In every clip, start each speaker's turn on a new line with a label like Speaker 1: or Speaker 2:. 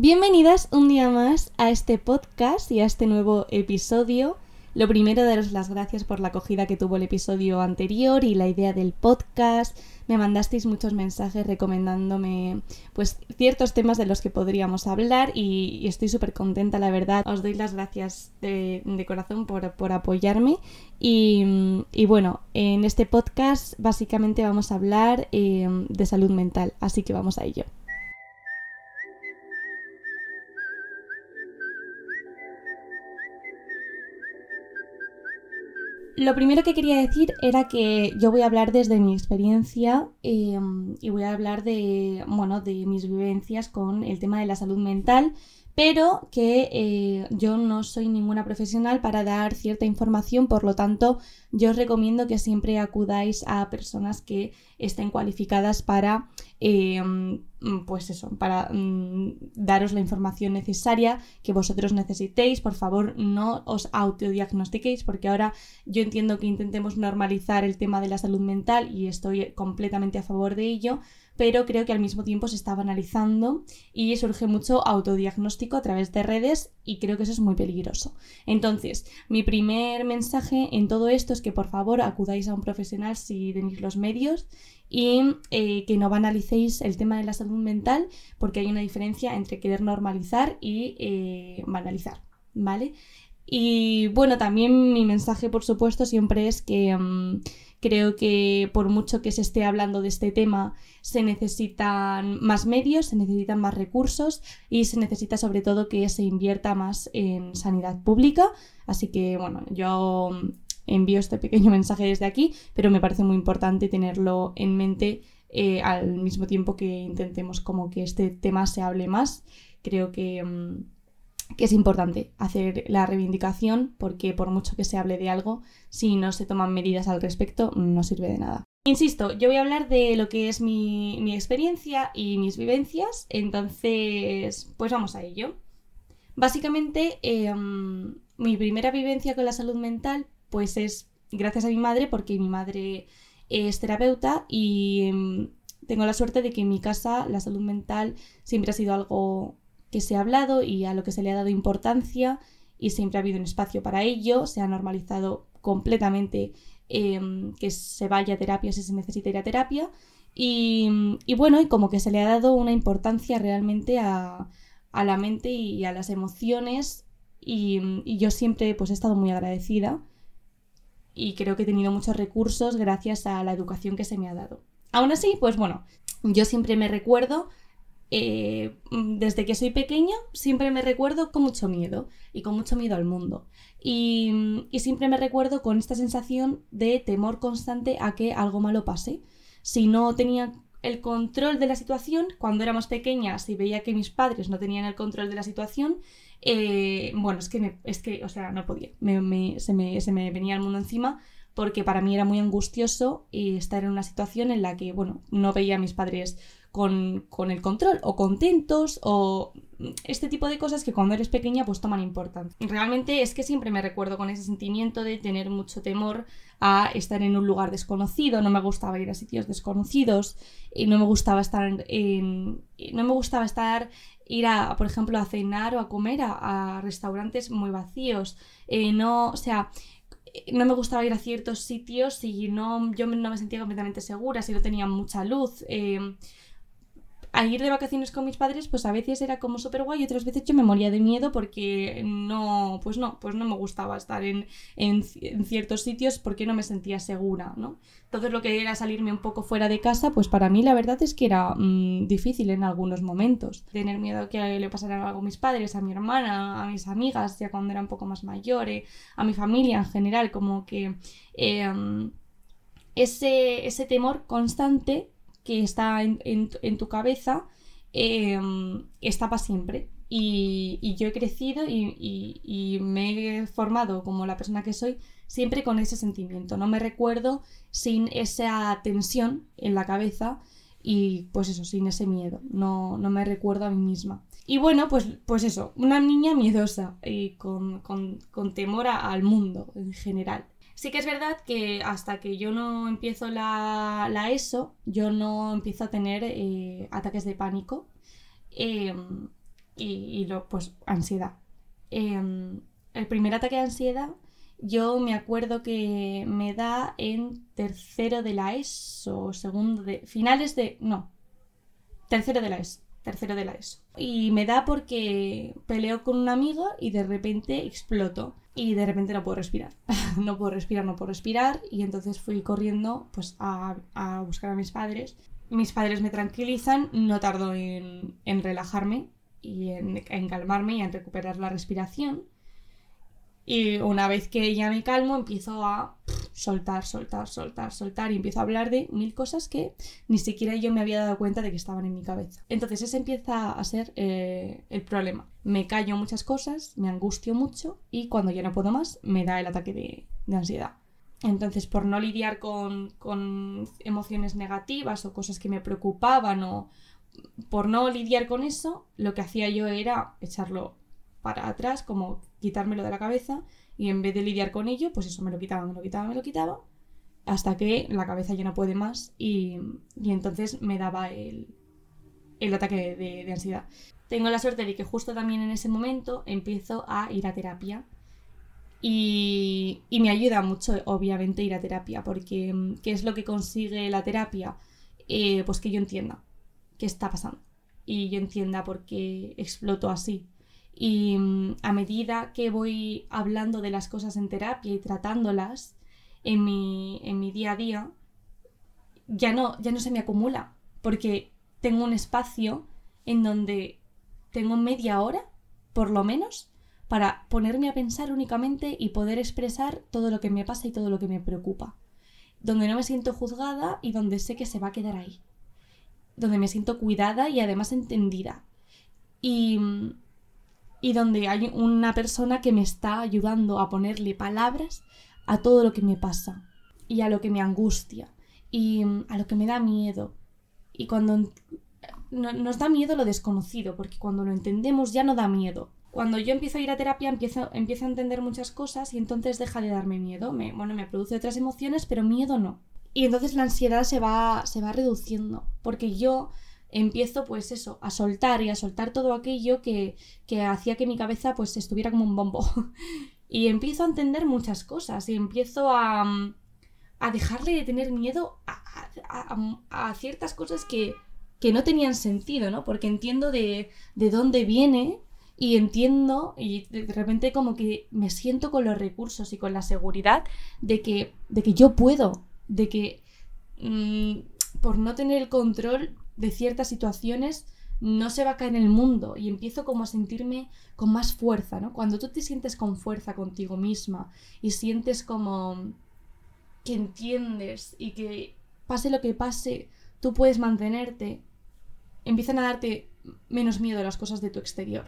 Speaker 1: Bienvenidas un día más a este podcast y a este nuevo episodio. Lo primero, daros las gracias por la acogida que tuvo el episodio anterior y la idea del podcast. Me mandasteis muchos mensajes recomendándome pues ciertos temas de los que podríamos hablar y, estoy súper contenta, la verdad. Os doy las gracias de, corazón por, apoyarme. Y, bueno, en este podcast básicamente vamos a hablar eh, de salud mental, así que vamos a ello. Lo primero que quería decir era que yo voy a hablar desde mi experiencia em, y voy a hablar de, bueno, de mis vivencias con el tema de la salud mental pero que eh, yo no soy ninguna profesional para dar cierta información, por lo tanto yo os recomiendo que siempre acudáis a personas que estén cualificadas para, eh, pues eso, para mm, daros la información necesaria que vosotros necesitéis. Por favor, no os autodiagnostiquéis porque ahora yo entiendo que intentemos normalizar el tema de la salud mental y estoy completamente a favor de ello, pero creo que al mismo tiempo se está banalizando y surge mucho autodiagnóstico a través de redes y creo que eso es muy peligroso. Entonces, mi primer mensaje en todo esto es que por favor acudáis a un profesional si tenéis los medios y eh, que no banalicéis el tema de la salud mental porque hay una diferencia entre querer normalizar y eh, banalizar, ¿vale? Y bueno, también mi mensaje por supuesto siempre es que... Mm, Creo que por mucho que se esté hablando de este tema, se necesitan más medios, se necesitan más recursos y se necesita sobre todo que se invierta más en sanidad pública. Así que bueno, yo envío este pequeño mensaje desde aquí, pero me parece muy importante tenerlo en mente eh, al mismo tiempo que intentemos como que este tema se hable más. Creo que... Mm, que es importante hacer la reivindicación porque por mucho que se hable de algo, si no se toman medidas al respecto, no sirve de nada. Insisto, yo voy a hablar de lo que es mi, experiencia y mis vivencias, entonces, pues vamos a ello. Básicamente, em, mi primera vivencia con la salud mental, pues es gracias a mi madre, porque mi madre es terapeuta y em, tengo la suerte de que en mi casa la salud mental siempre ha sido algo que se ha hablado y a lo que se le ha dado importancia y siempre ha habido un espacio para ello, se ha normalizado completamente em, que se vaya a terapia si se necesita ir a terapia y, bueno, y como que se le ha dado una importancia realmente a, la mente y a las emociones y, y, yo siempre pues he estado muy agradecida y creo que he tenido muchos recursos gracias a la educación que se me ha dado. Aún así, pues bueno, yo siempre me recuerdo eh, desde que soy pequeña siempre me recuerdo con mucho miedo y con mucho miedo al mundo. Y, siempre me recuerdo con esta sensación de temor constante a que algo malo pase. Si no tenía el control de la situación, cuando éramos pequeñas y veía que mis padres no tenían el control de la situación, eh, bueno, es que, es que, o sea, no podía. se, me, se me venía el mundo encima porque para mí era muy angustioso estar en una situación en la que, bueno, no veía a mis padres con, el control o contentos o este tipo de cosas que cuando eres pequeña pues toman importancia. Y realmente es que siempre me recuerdo con ese sentimiento de tener mucho temor a estar en un lugar desconocido, no me gustaba ir a sitios desconocidos y no me gustaba estar en, no me gustaba estar ir a, por ejemplo, a cenar o a comer a, restaurantes muy vacíos. Eh, no, o sea, no me gustaba ir a ciertos sitios si no, yo no me sentía completamente segura, si no tenía mucha luz. Eh, al ir de vacaciones con mis padres, pues a veces era como súper guay y otras veces yo me moría de miedo porque no, pues no, pues no me gustaba estar en, ciertos sitios porque no me sentía segura, ¿no? Entonces lo que era salirme un poco fuera de casa, pues para mí la verdad es que era mm, difícil en algunos momentos. Tener miedo a que le pasara algo a mis padres, a mi hermana, a mis amigas, ya cuando era un poco más mayor, a mi familia en general, como que em, ese, ese temor constante que está en, tu cabeza em, está para siempre. Y, yo he crecido y, me he formado como la persona que soy siempre con ese sentimiento. No me recuerdo sin esa tensión en la cabeza y pues eso, sin ese miedo. No, no me recuerdo a mí misma. Y bueno, pues, pues eso, una niña miedosa y con, temor al mundo en general. Sí que es verdad que hasta que yo no empiezo la, ESO, yo no empiezo a tener eh, ataques de pánico. Em, y, lo, pues ansiedad. Em, el primer ataque de ansiedad yo me acuerdo que me da en tercero de la ESO, segundo de... finales de... no, tercero de la ESO, tercero de la ESO. Y me da porque peleo con una amiga y de repente exploto y de repente no puedo respirar. no puedo respirar, no puedo respirar y entonces fui corriendo pues a, buscar a mis padres. Mis padres me tranquilizan, no tardo en, relajarme y en, en calmarme y en recuperar la respiración. Y una vez que ya me calmo, empiezo a soltar, soltar, soltar, soltar y empiezo a hablar de mil cosas que ni siquiera yo me había dado cuenta de que estaban en mi cabeza. Entonces ese empieza a ser eh, el problema. Me callo muchas cosas, me angustio mucho y cuando ya no puedo más me da el ataque de, ansiedad. Entonces, por no lidiar con, con, emociones negativas o cosas que me preocupaban o por no lidiar con eso, lo que hacía yo era echarlo para atrás, como quitármelo de la cabeza y en vez de lidiar con ello, pues eso me lo quitaba, me lo quitaba, me lo quitaba, hasta que la cabeza ya no puede más y, entonces me daba el, ataque de, ansiedad. Tengo la suerte de que justo también en ese momento empiezo a ir a terapia. Y, me ayuda mucho, obviamente, ir a terapia, porque ¿qué es lo que consigue la terapia? Eh, pues que yo entienda qué está pasando y yo entienda por qué exploto así y mm, a medida que voy hablando de las cosas en terapia y tratándolas en mi, en mi día a día, ya no, ya no se me acumula, porque tengo un espacio en donde tengo media hora, por lo menos, para ponerme a pensar únicamente y poder expresar todo lo que me pasa y todo lo que me preocupa. Donde no me siento juzgada y donde sé que se va a quedar ahí. Donde me siento cuidada y además entendida. Y mm, y donde hay una persona que me está ayudando a ponerle palabras a todo lo que me pasa y a lo que me angustia y mm, a lo que me da miedo. Y cuando nos da miedo lo desconocido, porque cuando lo entendemos ya no da miedo. Cuando yo empiezo a ir a terapia empiezo, empiezo a entender muchas cosas y entonces deja de darme miedo. Me, bueno, me produce otras emociones, pero miedo no. Y entonces la ansiedad se va, se va reduciendo, porque yo empiezo pues eso, a soltar y a soltar todo aquello que, hacía que mi cabeza pues estuviera como un bombo. y empiezo a entender muchas cosas y empiezo a, a dejarle de tener miedo a, ciertas cosas que, que, no tenían sentido, ¿no? Porque entiendo de, de dónde viene y entiendo y de repente como que me siento con los recursos y con la seguridad de que, de que yo puedo, de que mm, por no tener el control de ciertas situaciones no se va a caer en el mundo y empiezo como a sentirme con más fuerza, ¿no? Cuando tú te sientes con fuerza contigo misma y sientes como que entiendes y que pase lo que pase, tú puedes mantenerte, empiezan a darte menos miedo a las cosas de tu exterior.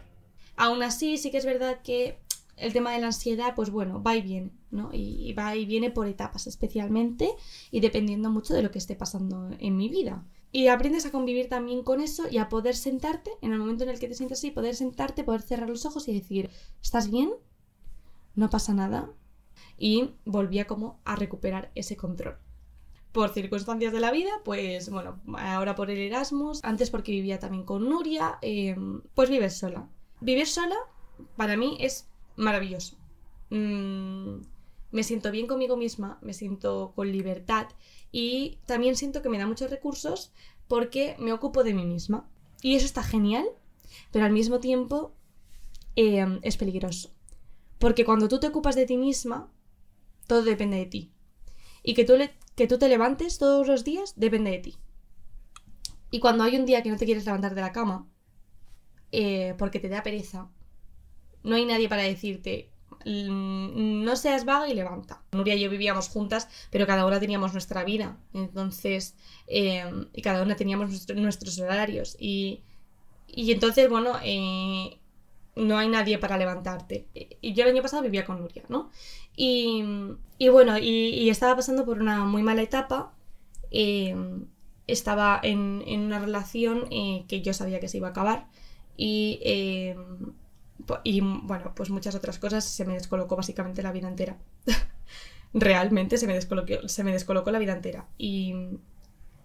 Speaker 1: Aún así, sí que es verdad que el tema de la ansiedad, pues bueno, va y viene, ¿no? Y va y viene por etapas especialmente y dependiendo mucho de lo que esté pasando en mi vida. Y aprendes a convivir también con eso y a poder sentarte, en el momento en el que te sientas así, poder sentarte, poder cerrar los ojos y decir, ¿estás bien? No pasa nada. Y volvía como a recuperar ese control. Por circunstancias de la vida, pues bueno, ahora por el Erasmus, antes porque vivía también con Nuria, eh, pues vives sola. Vivir sola para mí es maravilloso. Mm, me siento bien conmigo misma, me siento con libertad y también siento que me da muchos recursos porque me ocupo de mí misma. Y eso está genial, pero al mismo tiempo em, es peligroso. Porque cuando tú te ocupas de ti misma, todo depende de ti. Y que tú, que tú te levantes todos los días depende de ti. Y cuando hay un día que no te quieres levantar de la cama, eh, porque te da pereza, no hay nadie para decirte, no seas vaga y levanta. Nuria y yo vivíamos juntas, pero cada una teníamos nuestra vida. Entonces, em, y cada una teníamos nuestros horarios. Y, entonces, bueno, eh, no hay nadie para levantarte. Y yo el año pasado vivía con Nuria, ¿no? Y, bueno, y, estaba pasando por una muy mala etapa. Em, estaba en, en, una relación eh, que yo sabía que se iba a acabar. Y y bueno, pues muchas otras cosas, se me descolocó básicamente la vida entera. Realmente se me, descolocó, se me descolocó la vida entera. Y,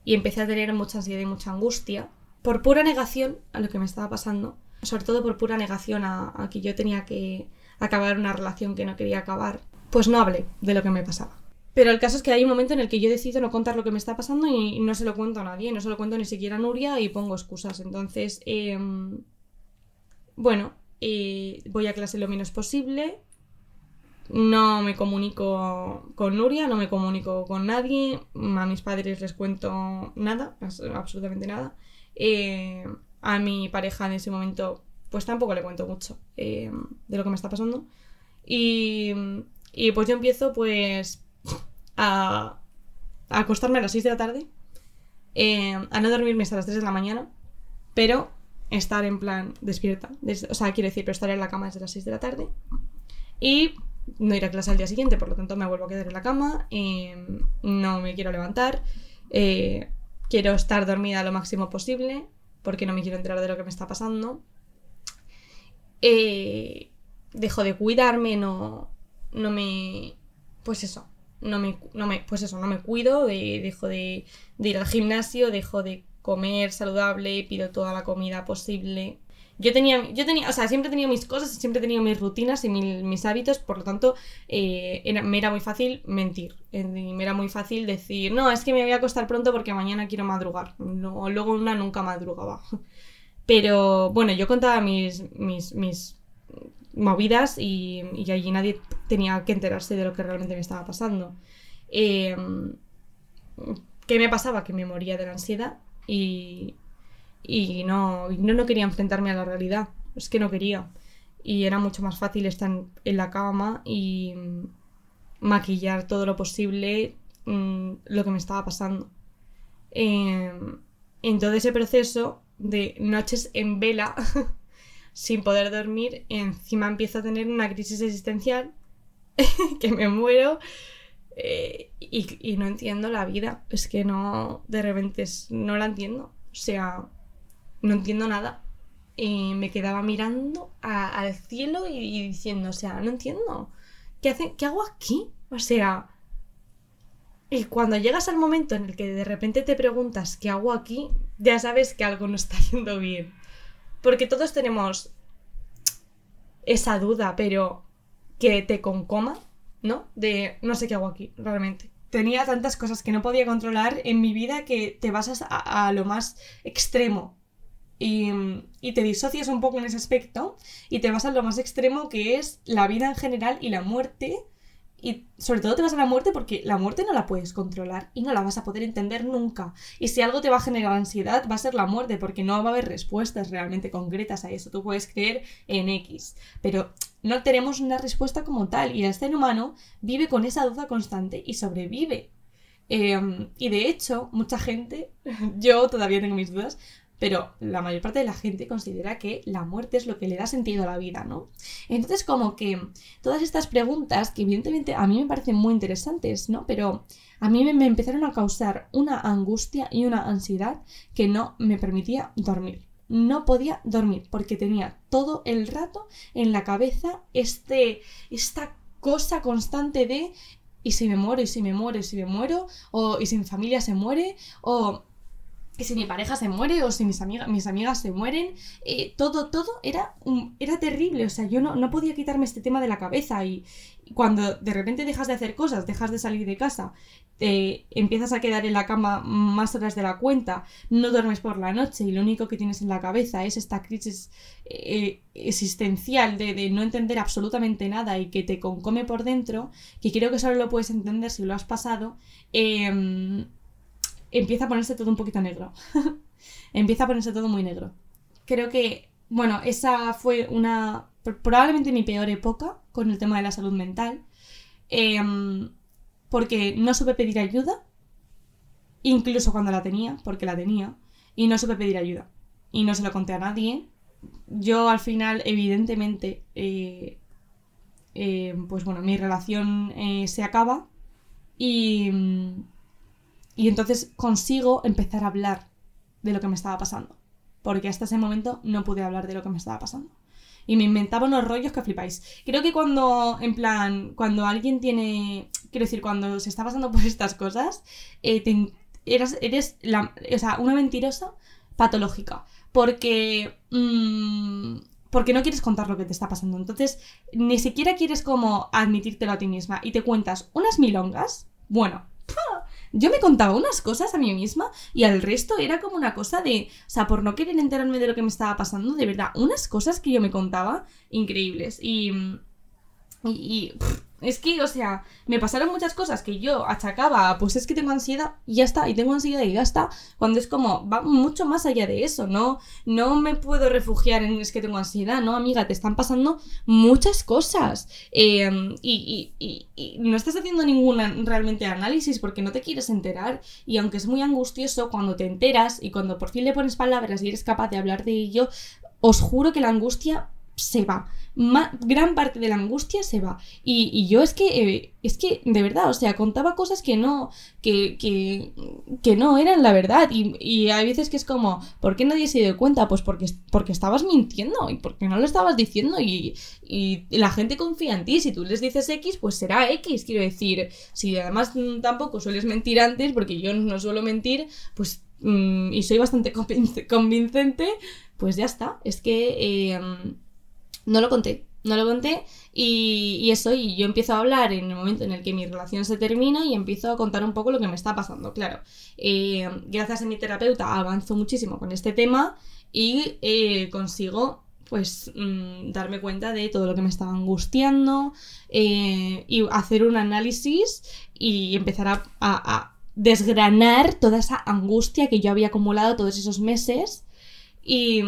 Speaker 1: y empecé a tener mucha ansiedad y mucha angustia por pura negación a lo que me estaba pasando. sobre todo por pura negación a, que yo tenía que acabar una relación que no quería acabar, pues no hablé de lo que me pasaba. Pero el caso es que hay un momento en el que yo decido no contar lo que me está pasando y no se lo cuento a nadie, no se lo cuento ni siquiera a Nuria y pongo excusas. Entonces, em, bueno, eh, voy a clase lo menos posible, no me comunico con Nuria, no me comunico con nadie, a mis padres les cuento nada, absolutamente nada. Eh, a mi pareja en ese momento, pues tampoco le cuento mucho eh, de lo que me está pasando. Y, pues yo empiezo pues a, acostarme a las 6 de la tarde, eh, a no dormirme hasta las 3 de la mañana, pero estar en plan despierta. o sea, quiero decir, pero estar en la cama desde las 6 de la tarde. Y no ir a clase al día siguiente, por lo tanto me vuelvo a quedar en la cama, em, no me quiero levantar, eh, quiero estar dormida lo máximo posible, porque no me quiero enterar de lo que me está pasando. Eh, dejo de cuidarme, no, no me... Pues eso, no me, no me, pues eso, no me cuido, dejo de, de ir al gimnasio, dejo de comer saludable, pido toda la comida posible, yo tenía, yo tenía, o sea, siempre he tenido mis cosas, siempre he tenido mis rutinas y mis hábitos, por lo tanto, eh, me era muy fácil mentir. Eh, me era muy fácil decir, no, es que me voy a acostar pronto porque mañana quiero madrugar. No, luego una nunca madrugaba. Pero bueno, yo contaba mis, mis, mis movidas y, y, allí nadie tenía que enterarse de lo que realmente me estaba pasando. Em, ¿Qué me pasaba? Que me moría de la ansiedad y, y no, no, quería enfrentarme a la realidad, es que no quería. Y era mucho más fácil estar en la cama y maquillar todo lo posible mm, lo que me estaba pasando. Em, en todo ese proceso de noches en vela, sin poder dormir, encima empiezo a tener una crisis existencial, que me muero eh, y, y, no entiendo la vida. Es que no, de repente no la entiendo. O sea, no entiendo nada. Y me quedaba mirando al cielo y, diciendo, o sea, no entiendo. ¿Qué, hace, ¿Qué hago aquí? O sea, y cuando llegas al momento en el que de repente te preguntas, ¿qué hago aquí? Ya sabes que algo no está yendo bien. Porque todos tenemos esa duda, pero que te concoma, ¿no? De no sé qué hago aquí, realmente. Tenía tantas cosas que no podía controlar en mi vida que te basas a lo más extremo y, te disocias un poco en ese aspecto y te vas a lo más extremo que es la vida en general y la muerte. Y sobre todo te vas a la muerte porque la muerte no la puedes controlar y no la vas a poder entender nunca. Y si algo te va a generar ansiedad va a ser la muerte porque no va a haber respuestas realmente concretas a eso. Tú puedes creer en X, pero no tenemos una respuesta como tal y el ser humano vive con esa duda constante y sobrevive. Em, y de hecho, mucha gente, yo todavía tengo mis dudas, pero la mayor parte de la gente considera que la muerte es lo que le da sentido a la vida, ¿no? Entonces, como que todas estas preguntas, que evidentemente a mí me parecen muy interesantes, ¿no? Pero a mí me, empezaron a causar una angustia y una ansiedad que no me permitía dormir. No podía dormir porque tenía todo el rato en la cabeza este, esta cosa constante de y si me muero, y si me muero, y si me muero, o y si mi familia se muere, o que si mi pareja se muere o si mis, amigas mis amigas se mueren, eh, todo, todo era, era terrible. O sea, yo no, no, podía quitarme este tema de la cabeza y, cuando de repente dejas de hacer cosas, dejas de salir de casa, empiezas a quedar en la cama más horas de la cuenta, no duermes por la noche y lo único que tienes en la cabeza es esta crisis eh, existencial de, no entender absolutamente nada y que te concome por dentro, que creo que solo lo puedes entender si lo has pasado, eh, empieza a ponerse todo un poquito negro. empieza a ponerse todo muy negro. Creo que, bueno, esa fue una, probablemente mi peor época con el tema de la salud mental, em, porque no supe pedir ayuda, incluso cuando la tenía, porque la tenía, y no supe pedir ayuda. Y no se lo conté a nadie. Yo al final, evidentemente, eh, eh, pues bueno, mi relación eh, se acaba y y entonces consigo empezar a hablar de lo que me estaba pasando. Porque hasta ese momento no pude hablar de lo que me estaba pasando. Y me inventaba unos rollos que flipáis. Creo que cuando, en plan, cuando alguien tiene. Quiero decir, cuando se está pasando por estas cosas, eh, eres la, o sea, una mentirosa patológica. porque... mm, porque no quieres contar lo que te está pasando. Entonces, ni siquiera quieres como admitírtelo a ti misma y te cuentas unas milongas. Bueno, ¡pua! Yo me contaba unas cosas a mí misma y al resto era como una cosa de, o sea, por no querer enterarme de lo que me estaba pasando, de verdad, unas cosas que yo me contaba increíbles. Y, y, es que, o sea, me pasaron muchas cosas que yo achacaba, pues es que tengo ansiedad y ya está, y tengo ansiedad y ya está, cuando es como, va mucho más allá de eso, ¿no? No me puedo refugiar en es que tengo ansiedad, ¿no? Amiga, te están pasando muchas cosas eh, y, y- y- y no estás haciendo ningún realmente análisis porque no te quieres enterar y aunque es muy angustioso, cuando te enteras y cuando por fin le pones palabras y eres capaz de hablar de ello, os juro que la angustia se va. Gran parte de la angustia se va. Y, yo es que, eh, es que, de verdad, o sea, contaba cosas que no, que, que, que no eran la verdad. Y, hay veces que es como, ¿por qué nadie se dio cuenta? Pues porque, porque estabas mintiendo y porque no lo estabas diciendo y, y la gente confía en ti. Si tú les dices X, pues será X, quiero decir. Si además mm, tampoco sueles mentir antes, porque yo no suelo mentir, pues, mm, y soy bastante convinc- convincente, pues ya está. Es que... eh, no lo conté, no lo conté y, y eso, y yo empiezo a hablar en el momento en el que mi relación se termina y empiezo a contar un poco lo que me está pasando, claro. Eh, gracias a mi terapeuta avanzo muchísimo con este tema y eh, consigo pues mm, darme cuenta de todo lo que me estaba angustiando eh, y hacer un análisis y empezar a, a- a desgranar toda esa angustia que yo había acumulado todos esos meses y,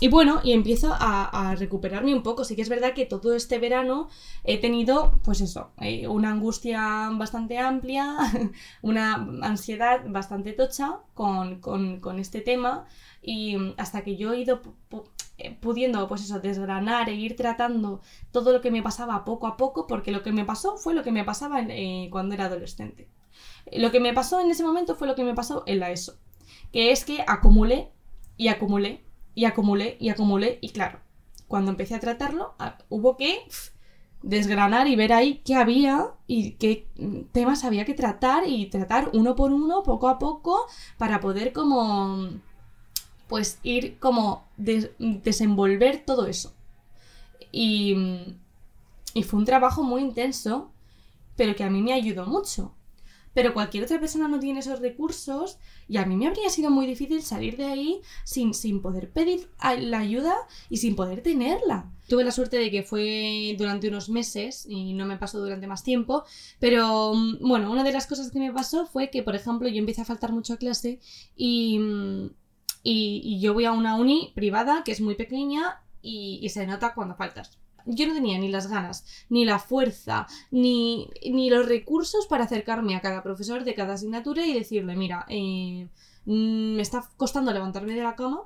Speaker 1: y bueno, y empiezo a, recuperarme un poco. Sí que es verdad que todo este verano he tenido, pues eso, eh, una angustia bastante amplia, una ansiedad bastante tocha con, con- este tema. Y hasta que yo he ido eh, pudiendo, pues eso, desgranar e ir tratando todo lo que me pasaba poco a poco, porque lo que me pasó fue lo que me pasaba eh, cuando era adolescente. Lo que me pasó en ese momento fue lo que me pasó en la ESO, que es que acumulé y acumulé y acumulé y acumulé y claro, cuando empecé a tratarlo a- hubo que desgranar y ver ahí qué había y qué temas había que tratar y tratar uno por uno, poco a poco, para poder como pues ir como des- desenvolver todo eso. Y, y fue un trabajo muy intenso, pero que a mí me ayudó mucho. Pero cualquier otra persona no tiene esos recursos y a mí me habría sido muy difícil salir de ahí sin, sin poder pedir la ayuda y sin poder tenerla. Tuve la suerte de que fue durante unos meses y no me pasó durante más tiempo, pero mm, bueno, una de las cosas que me pasó fue que, por ejemplo, yo empecé a faltar mucho a clase y, mm, y yo voy a una uni privada que es muy pequeña y, y se nota cuando faltas. Yo no tenía ni las ganas, ni la fuerza, ni, ni los recursos para acercarme a cada profesor de cada asignatura y decirle, mira, eh, mm, me está costando levantarme de la cama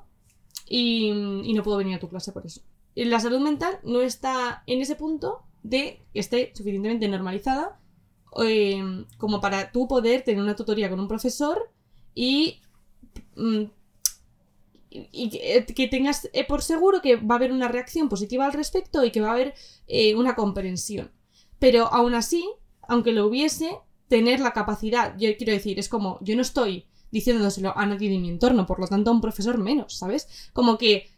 Speaker 1: y, no puedo venir a tu clase por eso. La salud mental no está en ese punto de que esté suficientemente normalizada eh, como para tú poder tener una tutoría con un profesor y mm, y que, eh, tengas eh, por seguro que va a haber una reacción positiva al respecto y que va a haber eh, una comprensión. Pero aún así, aunque lo hubiese, tener la capacidad, yo quiero decir, es como, yo no estoy diciéndoselo a nadie de mi entorno, por lo tanto a un profesor menos, ¿sabes? Como que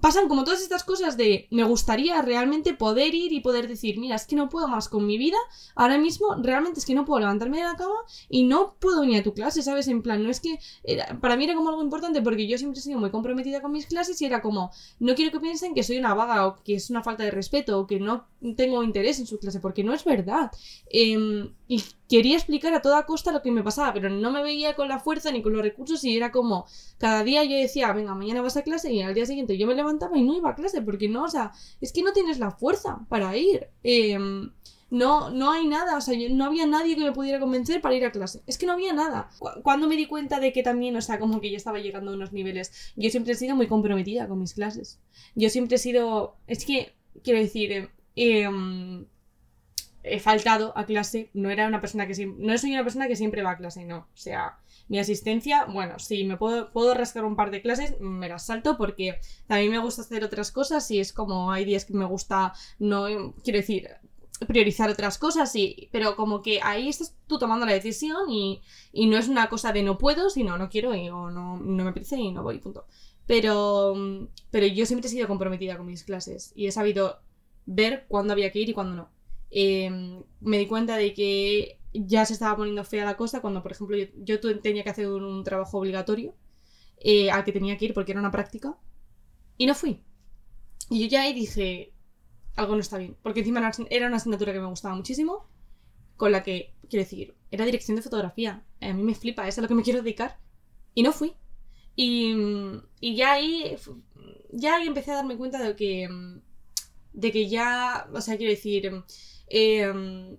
Speaker 1: pasan como todas estas cosas de me gustaría realmente poder ir y poder decir, mira, es que no puedo más con mi vida, ahora mismo realmente es que no puedo levantarme de la cama y no puedo venir a tu clase, ¿sabes? En plan, no es que para mí era como algo importante porque yo siempre he sido muy comprometida con mis clases y era como, no quiero que piensen que soy una vaga o que es una falta de respeto o que no tengo interés en su clase, porque no es verdad. Em, y quería explicar a toda costa lo que me pasaba, pero no me veía con la fuerza ni con los recursos y era como, cada día yo decía, venga, mañana vas a clase y al día siguiente yo me levantaba y no iba a clase, porque no, o sea, es que no tienes la fuerza para ir. Em, no, no hay nada, o sea, yo- no había nadie que me pudiera convencer para ir a clase. Es que no había nada. Cu- Cuando me di cuenta de que también, o sea, como que yo estaba llegando a unos niveles, yo siempre he sido muy comprometida con mis clases. Yo siempre he sido, es que, quiero decir, em, he faltado a clase, no era una persona que no soy una persona que siempre va a clase, no. O sea, mi asistencia, bueno, si me puedo, puedo rascar un par de clases, me las salto porque también me gusta hacer otras cosas y es como hay días que me gusta, no, quiero decir, priorizar otras cosas, y, pero como que ahí estás tú tomando la decisión y, y no es una cosa de no puedo, sino no quiero y, o no, no me apetece y no voy, punto. Pero, pero yo siempre he sido comprometida con mis clases y he sabido ver cuándo había que ir y cuándo no. Em, me di cuenta de que ya se estaba poniendo fea la cosa cuando, por ejemplo, yo, tenía que hacer un, trabajo obligatorio eh, al que tenía que ir porque era una práctica y no fui. Y yo ya ahí dije, algo no está bien, porque encima era una asignatura que me gustaba muchísimo, con la que, quiero decir, era dirección de fotografía. A mí me flipa, es a lo que me quiero dedicar. Y no fui. Y, y ya ahí, ya ahí empecé a darme cuenta de que, de que ya, o sea, quiero decir, eh,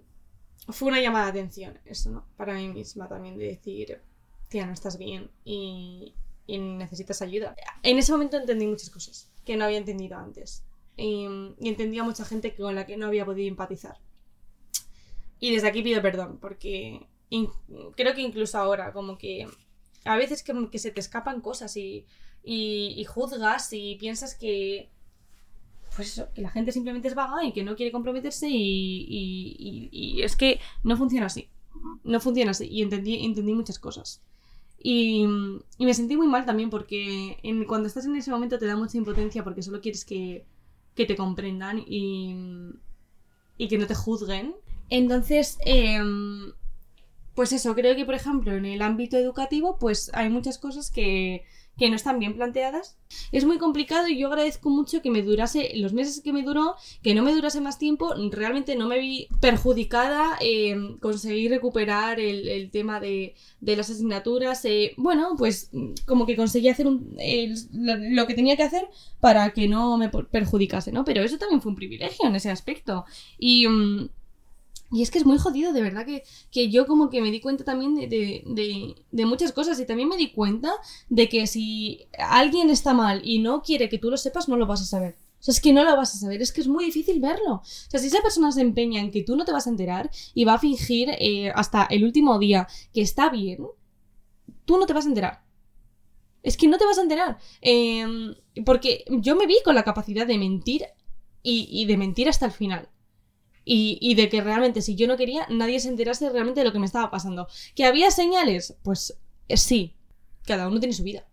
Speaker 1: fue una llamada de atención, eso, ¿no? Para mí misma también, de decir, tía, no estás bien y, necesitas ayuda. En ese momento entendí muchas cosas que no había entendido antes. Y, y entendí a mucha gente con la que no había podido empatizar. Y desde aquí pido perdón, porque creo que incluso ahora, como que a veces que se te escapan cosas y, y juzgas y piensas que, pues eso, que la gente simplemente es vaga y que no quiere comprometerse y, es que no funciona así. No funciona así. Y entendí, entendí muchas cosas. Y, me sentí muy mal también porque cuando estás en ese momento te da mucha impotencia porque solo quieres que, te comprendan y, y, que no te juzguen. Entonces, em, pues eso, creo que por ejemplo en el ámbito educativo pues hay muchas cosas que que no están bien planteadas. Es muy complicado y yo agradezco mucho que me durase los meses que me duró, que no me durase más tiempo. Realmente no me vi perjudicada en conseguir recuperar el, tema de, las asignaturas. Eh, bueno, pues como que conseguí hacer lo que tenía que hacer para que no me perjudicase, ¿no? Pero eso también fue un privilegio en ese aspecto. Y. Mm, y es que es muy jodido, de verdad, que, yo como que me di cuenta también de, muchas cosas y también me di cuenta de que si alguien está mal y no quiere que tú lo sepas, no lo vas a saber. O sea, es que no lo vas a saber, es que es muy difícil verlo. O sea, si esa persona se empeña en que tú no te vas a enterar y va a fingir eh, hasta el último día que está bien, tú no te vas a enterar. Es que no te vas a enterar. Em, porque yo me vi con la capacidad de mentir y de mentir hasta el final. Y, de que realmente si yo no quería, nadie se enterase realmente de lo que me estaba pasando. ¿Que había señales? Pues eh, sí. Cada uno tiene su vida.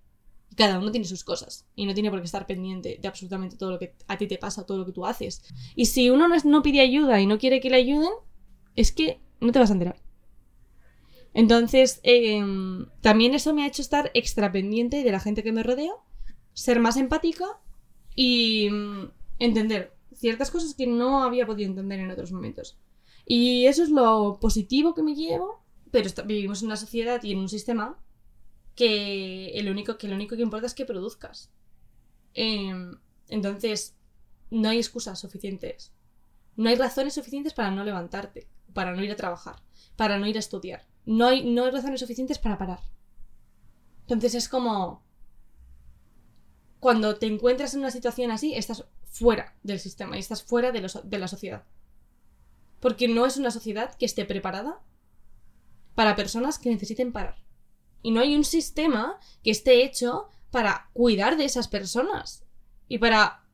Speaker 1: Cada uno tiene sus cosas. Y no tiene por qué estar pendiente de absolutamente todo lo que a ti te pasa, todo lo que tú haces. Y si uno no, pide ayuda y no quiere que le ayuden, es que no te vas a enterar. Entonces, em, también eso me ha hecho estar extra pendiente de la gente que me rodea, ser más empática y mm, entender ciertas cosas que no había podido entender en otros momentos. Y eso es lo positivo que me llevo, pero vivimos en una sociedad y en un sistema que, el único, que lo único que importa es que produzcas. Em, entonces, no hay excusas suficientes. No hay razones suficientes para no levantarte, para no ir a trabajar, para no ir a estudiar. No hay, no hay razones suficientes para parar. Entonces es como... Cuando te encuentras en una situación así, estás fuera del sistema y estás fuera de, de la sociedad. Porque no es una sociedad que esté preparada para personas que necesiten parar. Y no hay un sistema que esté hecho para cuidar de esas personas y para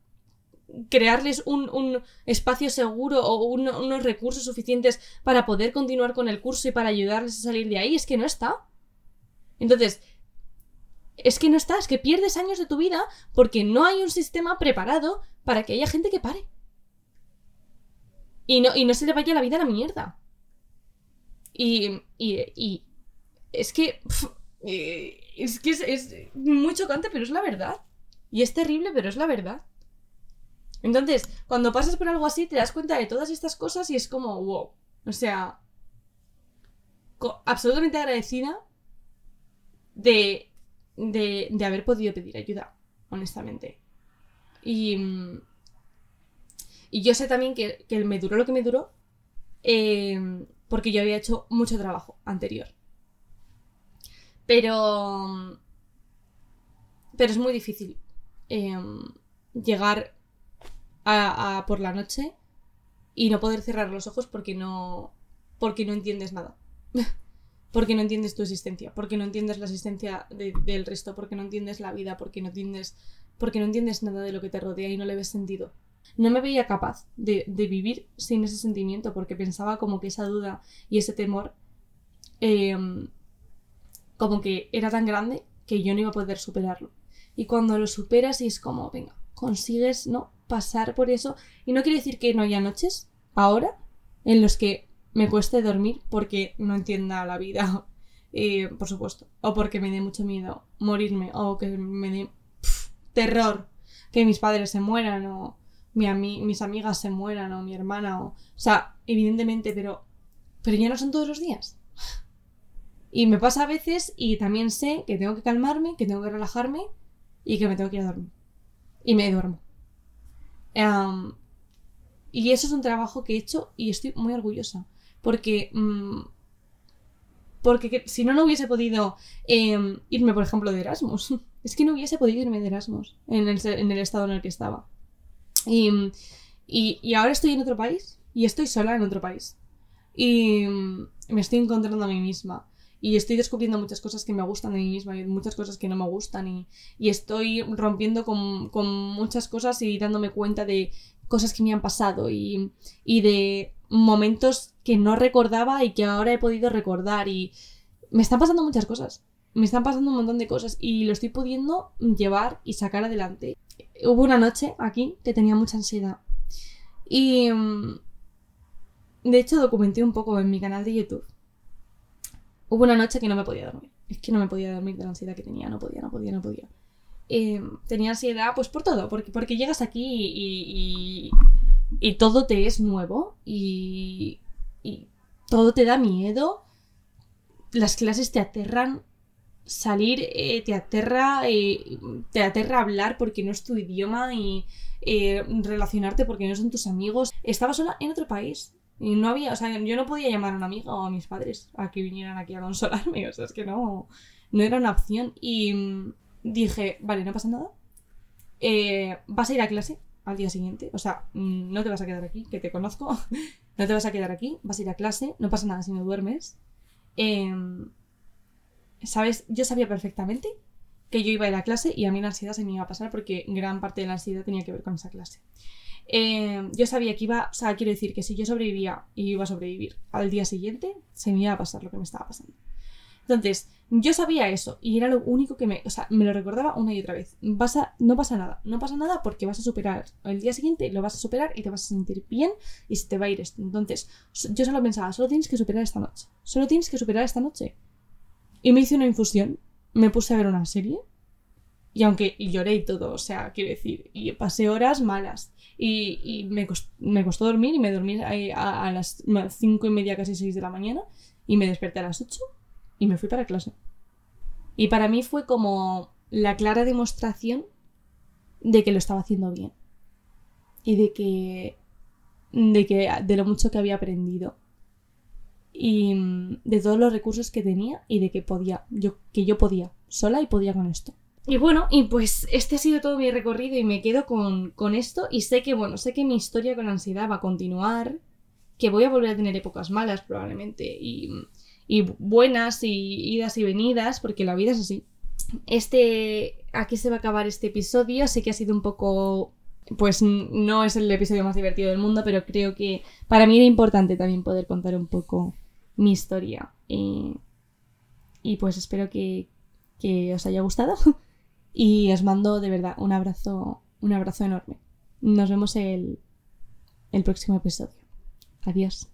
Speaker 1: crearles un, espacio seguro o unos recursos suficientes para poder continuar con el curso y para ayudarles a salir de ahí. Es que no está. Entonces, es que no está, es que pierdes años de tu vida porque no hay un sistema preparado para que haya gente que pare. Y no, y no se le vaya la vida a la mierda. Y, y, es que... Eh, es que es, muy chocante, pero es la verdad. Y es terrible, pero es la verdad. Entonces, cuando pasas por algo así, te das cuenta de todas estas cosas y es como, wow. O sea, absolutamente agradecida de de, haber podido pedir ayuda, honestamente. Y, y yo sé también que, me duró lo que me duró eh, porque yo había hecho mucho trabajo anterior. Pero... Pero es muy difícil eh, llegar a, por la noche y no poder cerrar los ojos porque no... porque no entiendes nada. porque no entiendes tu existencia, porque no entiendes la existencia del resto, porque no entiendes la vida, porque no entiendes, porque no entiendes nada de lo que te rodea y no le ves sentido. No me veía capaz de, vivir sin ese sentimiento, porque pensaba como que esa duda y ese temor em, como que era tan grande que yo no iba a poder superarlo. y cuando lo superas y es como, venga, consigues, ¿no? Pasar por eso. Y no quiere decir que no haya noches, ahora, en los que me cueste dormir porque no entienda la vida, eh, por supuesto. O porque me dé mucho miedo morirme, o que me dé terror que mis padres se mueran, o mis amigas se mueran, o mi hermana, o... O sea, evidentemente, pero... Pero ya no son todos los días. Y me pasa a veces y también sé que tengo que calmarme, que tengo que relajarme y que me tengo que ir a dormir. Y me duermo. y eso es un trabajo que he hecho y estoy muy orgullosa. Porque. Mm, porque si no, no hubiese podido em, irme, por ejemplo, de Erasmus. Es que no hubiese podido irme de Erasmus en el, en el estado en el que estaba. Y, y, y, ahora estoy en otro país y estoy sola en otro país. Y mm, me estoy encontrando a mí misma y estoy descubriendo muchas cosas que me gustan de mí misma y muchas cosas que no me gustan y, estoy rompiendo con, muchas cosas y dándome cuenta de cosas que me han pasado y, de momentos que no recordaba y que ahora he podido recordar y me están pasando muchas cosas. Me están pasando un montón de cosas y lo estoy pudiendo llevar y sacar adelante. Hubo una noche aquí que tenía mucha ansiedad y mm, de hecho documenté un poco en mi canal de YouTube Hubo una noche que no me podía dormir. Es que no me podía dormir de la ansiedad que tenía. No podía, no podía, no podía. Eh, tenía ansiedad pues por todo. Porque, porque llegas aquí y, y, todo te es nuevo. Y, y todo te da miedo. Las clases te aterran. Salir eh, te aterra. Eh, te aterra hablar porque no es tu idioma. Y relacionarte porque no son tus amigos. Estaba sola en otro país. Y no había, o sea, yo no podía llamar a un amigo o a mis padres a que vinieran aquí a consolarme, o sea, es que no, no era una opción. Y dije, vale, no pasa nada. Eh, vas a ir a clase al día siguiente, o sea, mm, no te vas a quedar aquí, que te conozco, no te vas a quedar aquí, vas a ir a clase, no pasa nada si no duermes. Em, ¿Sabes? Yo sabía perfectamente que yo iba a ir a clase y a mí la ansiedad se me iba a pasar porque gran parte de la ansiedad tenía que ver con esa clase. Eh, yo sabía que iba, o sea, quiero decir que si yo sobrevivía y iba a sobrevivir al día siguiente, se me iba a pasar lo que me estaba pasando. Entonces, yo sabía eso y era lo único que me, o sea, me lo recordaba una y otra vez. Vas a, no pasa nada, no pasa nada porque vas a superar el día siguiente, lo vas a superar y te vas a sentir bien y se te va a ir esto. Entonces, yo solo pensaba, solo tienes que superar esta noche, solo tienes que superar esta noche. Y me hice una infusión, me puse a ver una serie y aunque lloré y todo, o sea, quiero decir, y pasé horas malas. Y, me, costó, dormir y me dormí a, las cinco y media, casi seis de la mañana. Y me desperté a las ocho y me fui para clase. Y para mí fue como la clara demostración de que lo estaba haciendo bien. Y de que. de que. de lo mucho que había aprendido. Y de todos los recursos que tenía y de que podía. Yo, que yo podía, sola y podía con esto. Y bueno, y pues este ha sido todo mi recorrido y me quedo con, esto y sé que, bueno, sé que mi historia con ansiedad va a continuar, que voy a volver a tener épocas malas probablemente y, y buenas y idas y venidas, porque la vida es así. Este, aquí se va a acabar este episodio, sé que ha sido un poco pues no es el episodio más divertido del mundo, pero creo que para mí era importante también poder contar un poco mi historia. Y, y pues espero que, que os haya gustado. Y os mando de verdad un abrazo, un abrazo enorme. Nos vemos el, el próximo episodio. Adiós.